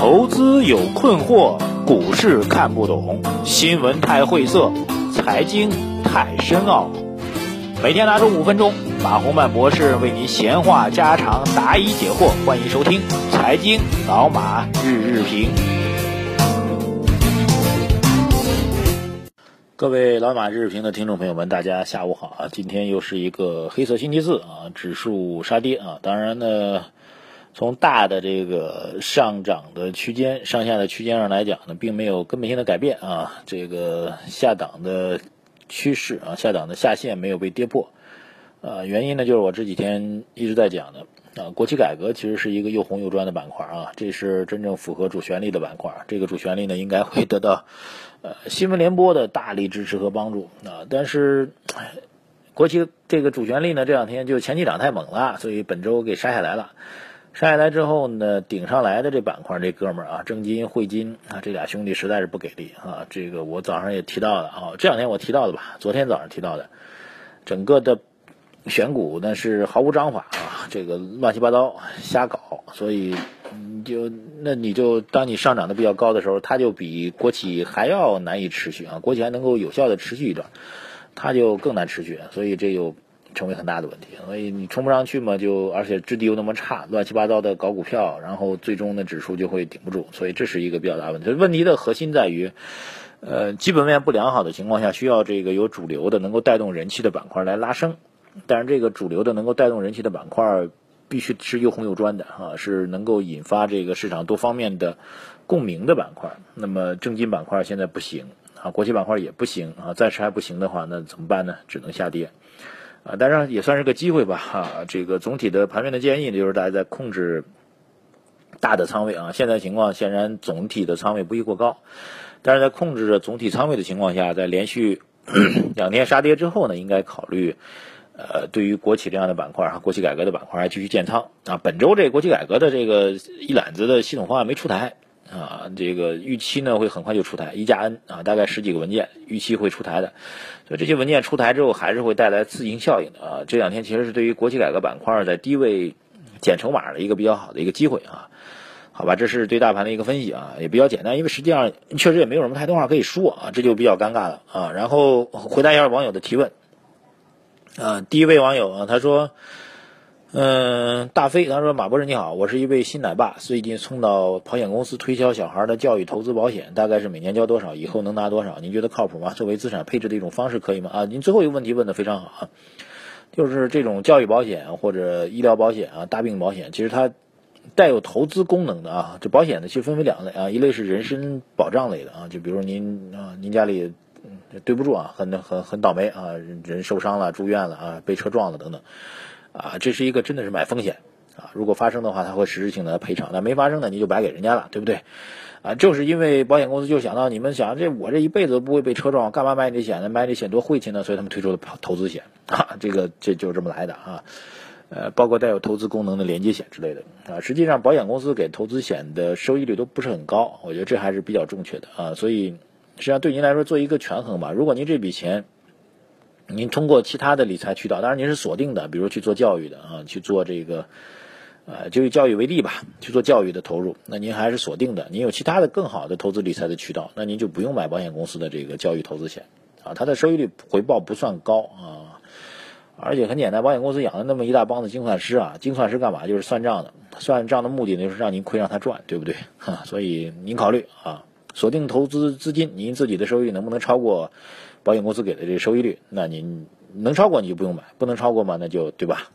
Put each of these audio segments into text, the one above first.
投资有困惑，股市看不懂，新闻太晦涩，财经太深奥。每天拿出五分钟，马洪曼博士为您闲话家常，答疑解惑。欢迎收听《财经老马日日评》。各位老马日日评的听众朋友们，大家下午好啊！今天又是一个黑色星期四啊，指数杀跌啊。当然呢。从大的这个上涨的区间、上下的区间上来讲呢，并没有根本性的改变啊。这个下档的趋势啊，下档的下限没有被跌破。呃，原因呢，就是我这几天一直在讲的啊，国企改革其实是一个又红又专的板块啊，这是真正符合主旋律的板块。这个主旋律呢，应该会得到呃新闻联播的大力支持和帮助啊。但是国企这个主旋律呢，这两天就前期涨太猛了，所以本周给杀下来了。上下来之后呢，顶上来的这板块，这哥们儿啊，正金、汇金啊，这俩兄弟实在是不给力啊。这个我早上也提到了啊，这两天我提到的吧，昨天早上提到的，整个的选股那是毫无章法啊，这个乱七八糟瞎搞，所以就那你就当你上涨的比较高的时候，它就比国企还要难以持续啊，国企还能够有效的持续一段，它就更难持续，所以这就。成为很大的问题，所以你冲不上去嘛，就而且质地又那么差，乱七八糟的搞股票，然后最终的指数就会顶不住，所以这是一个比较大问题。问题的核心在于，呃，基本面不良好的情况下，需要这个有主流的能够带动人气的板块来拉升，但是这个主流的能够带动人气的板块必须是又红又专的啊，是能够引发这个市场多方面的共鸣的板块。那么正金板块现在不行啊，国企板块也不行啊，暂时还不行的话，那怎么办呢？只能下跌。啊，当然也算是个机会吧，哈，这个总体的盘面的建议呢，就是大家在控制大的仓位啊。现在情况显然总体的仓位不宜过高，但是在控制着总体仓位的情况下，在连续 两天杀跌之后呢，应该考虑呃，对于国企这样的板块啊，国企改革的板块还继续建仓啊。本周这国企改革的这个一揽子的系统方案没出台。啊，这个预期呢会很快就出台，一加 N 啊，大概十几个文件，预期会出台的。所以这些文件出台之后，还是会带来自营效应的啊。这两天其实是对于国企改革板块在低位捡筹码的一个比较好的一个机会啊。好吧，这是对大盘的一个分析啊，也比较简单，因为实际上确实也没有什么太多话可以说啊，这就比较尴尬了啊。然后回答一下网友的提问啊，第一位网友啊，他说。嗯，大飞他说：“马博士你好，我是一位新奶爸，最近送到保险公司推销小孩的教育投资保险，大概是每年交多少，以后能拿多少？您觉得靠谱吗？作为资产配置的一种方式可以吗？”啊，您最后一个问题问的非常好啊，就是这种教育保险或者医疗保险啊，大病保险，其实它带有投资功能的啊。这保险呢，其实分为两类啊，一类是人身保障类的啊，就比如您啊，您家里对不住啊，很很很倒霉啊，人受伤了，住院了啊，被车撞了等等。啊，这是一个真的是买风险啊！如果发生的话，他会实质性的赔偿；那没发生的，你就白给人家了，对不对？啊，正是因为保险公司就想到你们想这我这一辈子都不会被车撞，干嘛买你这险呢？买这险多晦气呢？所以他们推出了投资险啊，这个这就是这么来的啊。呃，包括带有投资功能的连接险之类的啊。实际上，保险公司给投资险的收益率都不是很高，我觉得这还是比较正确的啊。所以，实际上对您来说做一个权衡吧。如果您这笔钱，您通过其他的理财渠道，当然您是锁定的，比如去做教育的啊，去做这个，呃，就以教育为例吧，去做教育的投入，那您还是锁定的。您有其他的更好的投资理财的渠道，那您就不用买保险公司的这个教育投资险啊，它的收益率回报不算高啊，而且很简单，保险公司养了那么一大帮子精算师啊，精算师干嘛？就是算账的，算账的目的呢，就是让您亏让他赚，对不对？哈，所以您考虑啊，锁定投资资金，您自己的收益能不能超过？保险公司给的这个收益率，那您能超过你就不用买，不能超过嘛，那就对吧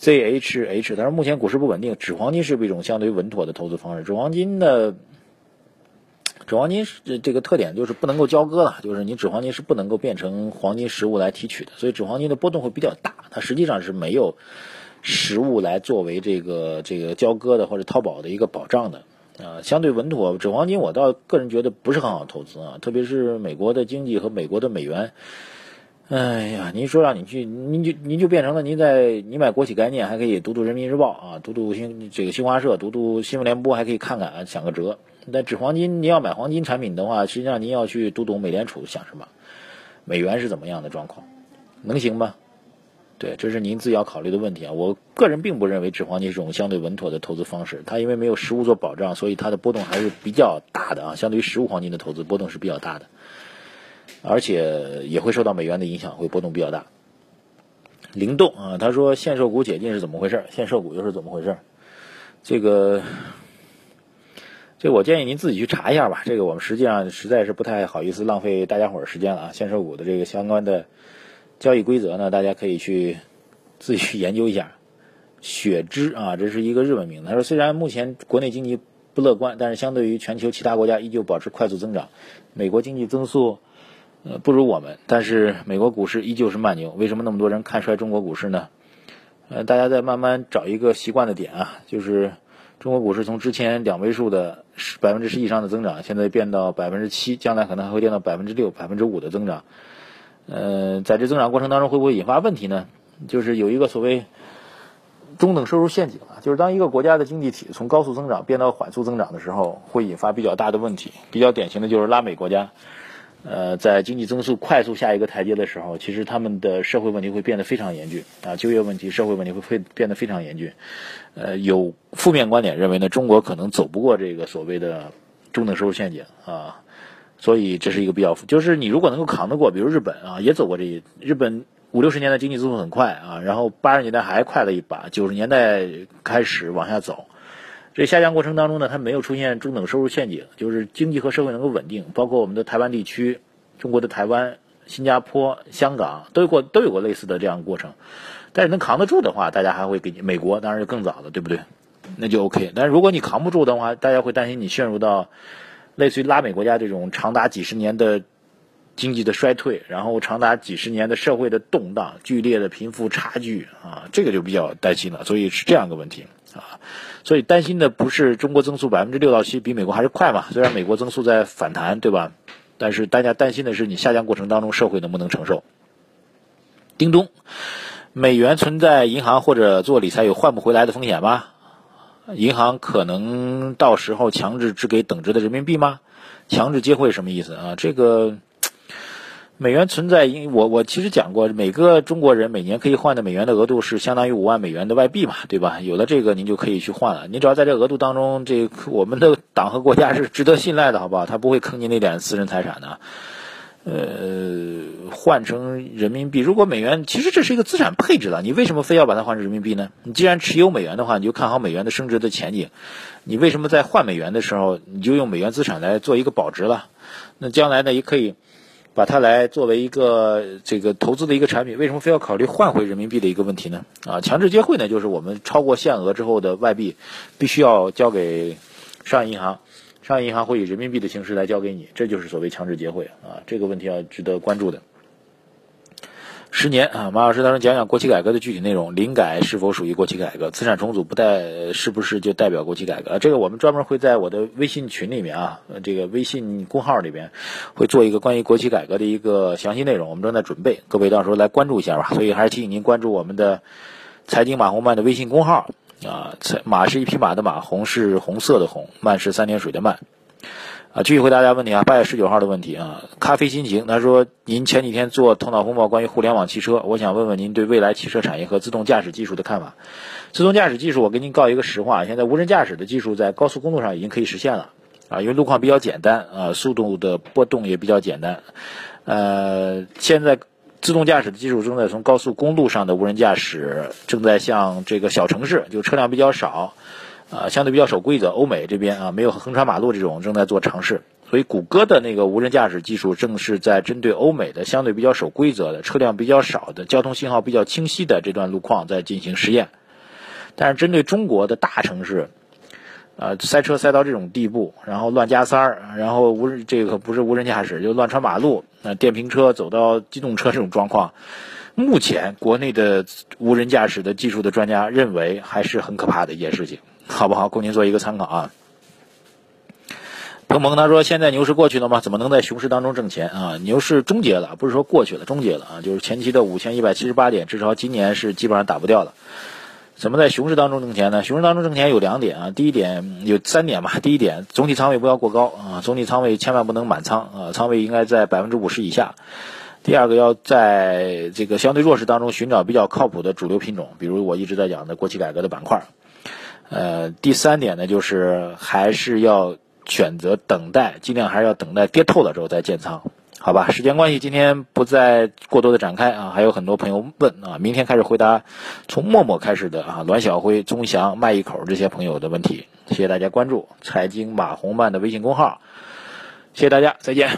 ？ZHH，他说目前股市不稳定，纸黄金是不是一种相对稳妥的投资方式？纸黄金的纸黄金是这个特点就是不能够交割了，就是你纸黄金是不能够变成黄金实物来提取的，所以纸黄金的波动会比较大，它实际上是没有实物来作为这个这个交割的或者套保的一个保障的。啊，相对稳妥，纸黄金我倒个人觉得不是很好投资啊，特别是美国的经济和美国的美元。哎呀，您说让你去，您就您就变成了您在你买国企概念还可以读读人民日报啊，读读新这个新华社，读读新闻联播还可以看看啊，想个辙。但纸黄金，您要买黄金产品的话，实际上您要去读懂美联储想什么，美元是怎么样的状况，能行吗？对，这是您自己要考虑的问题啊。我个人并不认为纸黄金是种相对稳妥的投资方式，它因为没有实物做保障，所以它的波动还是比较大的啊。相对于实物黄金的投资，波动是比较大的，而且也会受到美元的影响，会波动比较大。灵动啊，他说限售股解禁是怎么回事？限售股又是怎么回事？这个，这我建议您自己去查一下吧。这个我们实际上实在是不太好意思浪费大家伙儿时间了啊。限售股的这个相关的。交易规则呢？大家可以去自己去研究一下。雪芝啊，这是一个日本名字。他说，虽然目前国内经济不乐观，但是相对于全球其他国家依旧保持快速增长。美国经济增速呃不如我们，但是美国股市依旧是慢牛。为什么那么多人看衰中国股市呢？呃，大家在慢慢找一个习惯的点啊，就是中国股市从之前两位数的百分之十以上的增长，现在变到百分之七，将来可能还会变到百分之六、百分之五的增长。呃，在这增长过程当中会不会引发问题呢？就是有一个所谓中等收入陷阱啊，就是当一个国家的经济体从高速增长变到缓速增长的时候，会引发比较大的问题。比较典型的就是拉美国家，呃，在经济增速快速下一个台阶的时候，其实他们的社会问题会变得非常严峻啊，就业问题、社会问题会会变得非常严峻。呃，有负面观点认为呢，中国可能走不过这个所谓的中等收入陷阱啊。所以这是一个比较，就是你如果能够扛得过，比如日本啊，也走过这一日本五六十年代经济增速很快啊，然后八十年代还快了一把，九十年代开始往下走，这下降过程当中呢，它没有出现中等收入陷阱，就是经济和社会能够稳定，包括我们的台湾地区、中国的台湾、新加坡、香港都有过都有过类似的这样过程，但是能扛得住的话，大家还会给你美国当然就更早了，对不对？那就 OK，但是如果你扛不住的话，大家会担心你陷入到。类似于拉美国家这种长达几十年的经济的衰退，然后长达几十年的社会的动荡、剧烈的贫富差距啊，这个就比较担心了。所以是这样一个问题啊，所以担心的不是中国增速百分之六到七比美国还是快嘛？虽然美国增速在反弹，对吧？但是大家担心的是你下降过程当中社会能不能承受？叮咚，美元存在银行或者做理财有换不回来的风险吗？银行可能到时候强制只给等值的人民币吗？强制接汇什么意思啊？这个美元存在，因我我其实讲过，每个中国人每年可以换的美元的额度是相当于五万美元的外币嘛，对吧？有了这个，您就可以去换了。您只要在这额度当中，这我们的党和国家是值得信赖的，好不好？他不会坑您那点私人财产的。呃，换成人民币，如果美元其实这是一个资产配置了，你为什么非要把它换成人民币呢？你既然持有美元的话，你就看好美元的升值的前景，你为什么在换美元的时候，你就用美元资产来做一个保值了？那将来呢，也可以把它来作为一个这个投资的一个产品，为什么非要考虑换回人民币的一个问题呢？啊，强制接汇呢，就是我们超过限额之后的外币，必须要交给商业银行。商业银行会以人民币的形式来交给你，这就是所谓强制结汇啊，这个问题要值得关注的。十年啊，马老师，他说讲讲国企改革的具体内容，零改是否属于国企改革？资产重组不代是不是就代表国企改革？这个我们专门会在我的微信群里面啊，这个微信公号里边会做一个关于国企改革的一个详细内容，我们正在准备，各位到时候来关注一下吧。所以还是提醒您关注我们的财经马红曼的微信公号。啊，马是一匹马的马，红是红色的红，慢是三点水的慢。啊，继续回答大家问题啊，八月十九号的问题啊，咖啡心情，他说您前几天做头脑风暴关于互联网汽车，我想问问您对未来汽车产业和自动驾驶技术的看法。自动驾驶技术，我给您告一个实话，现在无人驾驶的技术在高速公路上已经可以实现了啊，因为路况比较简单啊，速度的波动也比较简单。呃，现在。自动驾驶的技术正在从高速公路上的无人驾驶，正在向这个小城市，就车辆比较少，啊，相对比较守规则，欧美这边啊没有横穿马路这种，正在做尝试。所以谷歌的那个无人驾驶技术正是在针对欧美的相对比较守规则的车辆比较少的交通信号比较清晰的这段路况在进行实验。但是针对中国的大城市，呃，塞车塞到这种地步，然后乱加塞儿，然后无人这个不是无人驾驶，就乱穿马路。那电瓶车走到机动车这种状况，目前国内的无人驾驶的技术的专家认为还是很可怕的一件事情，好不好？供您做一个参考啊。鹏鹏他说：“现在牛市过去了吗？怎么能在熊市当中挣钱啊？牛市终结了，不是说过去了，终结了啊，就是前期的五千一百七十八点，至少今年是基本上打不掉了。怎么在熊市当中挣钱呢？熊市当中挣钱有两点啊，第一点有三点吧。第一点，总体仓位不要过高啊，总体仓位千万不能满仓啊，仓位应该在百分之五十以下。第二个要在这个相对弱势当中寻找比较靠谱的主流品种，比如我一直在讲的国企改革的板块。呃，第三点呢，就是还是要选择等待，尽量还是要等待跌透了之后再建仓，好吧？时间关系，今天不再过多的展开啊。还有很多朋友问啊，明天开始回答从陌陌开始的啊，栾晓辉、钟祥、麦一口这些朋友的问题。谢谢大家关注财经马红漫的微信公号，谢谢大家，再见。